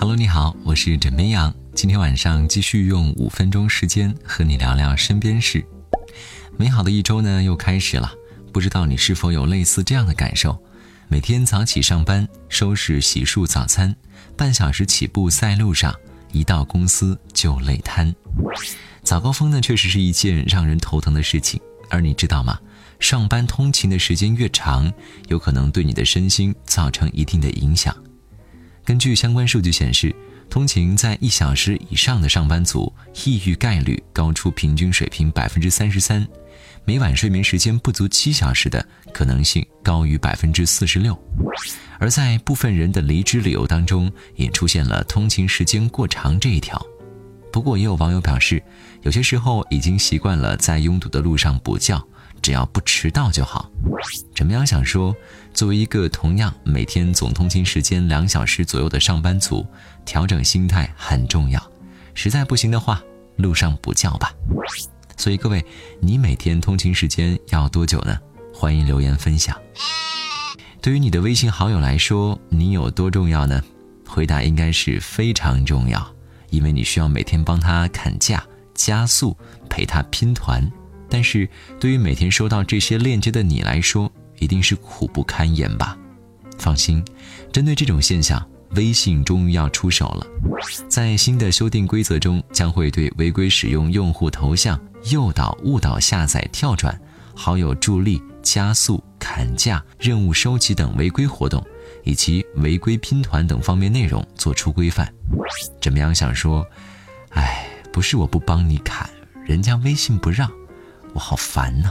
Hello，你好，我是枕边羊。今天晚上继续用五分钟时间和你聊聊身边事。美好的一周呢又开始了，不知道你是否有类似这样的感受？每天早起上班，收拾洗漱早餐，半小时起步在路上，一到公司就累瘫。早高峰呢确实是一件让人头疼的事情，而你知道吗？上班通勤的时间越长，有可能对你的身心造成一定的影响。根据相关数据显示，通勤在一小时以上的上班族，抑郁概率高出平均水平百分之三十三；每晚睡眠时间不足七小时的可能性高于百分之四十六。而在部分人的离职理由当中，也出现了通勤时间过长这一条。不过，也有网友表示，有些时候已经习惯了在拥堵的路上补觉。只要不迟到就好。怎么样？想说，作为一个同样每天总通勤时间两小时左右的上班族，调整心态很重要。实在不行的话，路上补觉吧。所以各位，你每天通勤时间要多久呢？欢迎留言分享。对于你的微信好友来说，你有多重要呢？回答应该是非常重要，因为你需要每天帮他砍价、加速，陪他拼团。但是对于每天收到这些链接的你来说，一定是苦不堪言吧？放心，针对这种现象，微信终于要出手了。在新的修订规则中，将会对违规使用用户头像、诱导、误导下载、跳转、好友助力、加速、砍价、任务收集等违规活动，以及违规拼团等方面内容做出规范。怎么样？想说，哎，不是我不帮你砍，人家微信不让。我好烦呐！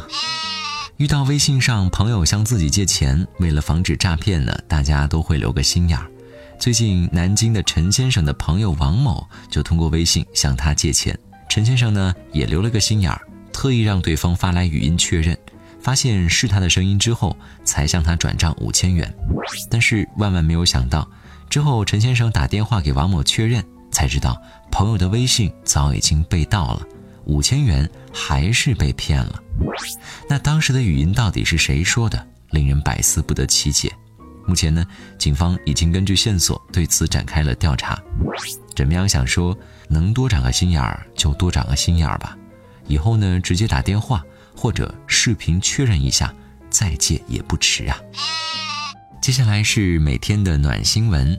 遇到微信上朋友向自己借钱，为了防止诈骗呢，大家都会留个心眼儿。最近南京的陈先生的朋友王某就通过微信向他借钱，陈先生呢也留了个心眼儿，特意让对方发来语音确认，发现是他的声音之后，才向他转账五千元。但是万万没有想到，之后陈先生打电话给王某确认，才知道朋友的微信早已经被盗了。五千元还是被骗了，那当时的语音到底是谁说的？令人百思不得其解。目前呢，警方已经根据线索对此展开了调查。怎么样？想说能多长个心眼儿就多长个心眼儿吧，以后呢直接打电话或者视频确认一下，再借也不迟啊。接下来是每天的暖新闻，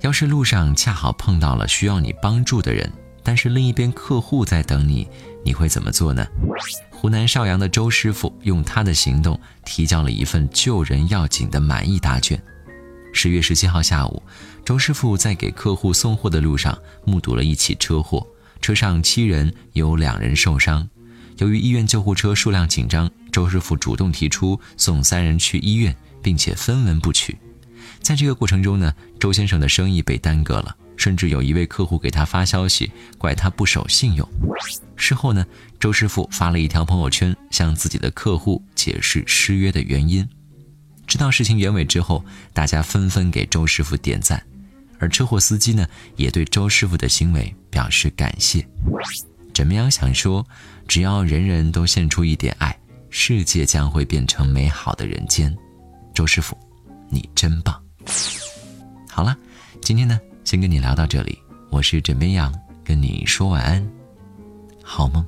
要是路上恰好碰到了需要你帮助的人。但是另一边客户在等你，你会怎么做呢？湖南邵阳的周师傅用他的行动提交了一份救人要紧的满意答卷。十月十七号下午，周师傅在给客户送货的路上目睹了一起车祸，车上七人有两人受伤。由于医院救护车数量紧张，周师傅主动提出送三人去医院，并且分文不取。在这个过程中呢，周先生的生意被耽搁了。甚至有一位客户给他发消息，怪他不守信用。事后呢，周师傅发了一条朋友圈，向自己的客户解释失约的原因。知道事情原委之后，大家纷纷给周师傅点赞，而车祸司机呢，也对周师傅的行为表示感谢。怎么样？想说，只要人人都献出一点爱，世界将会变成美好的人间。周师傅，你真棒！好了，今天呢？先跟你聊到这里，我是枕边羊，跟你说晚安，好梦。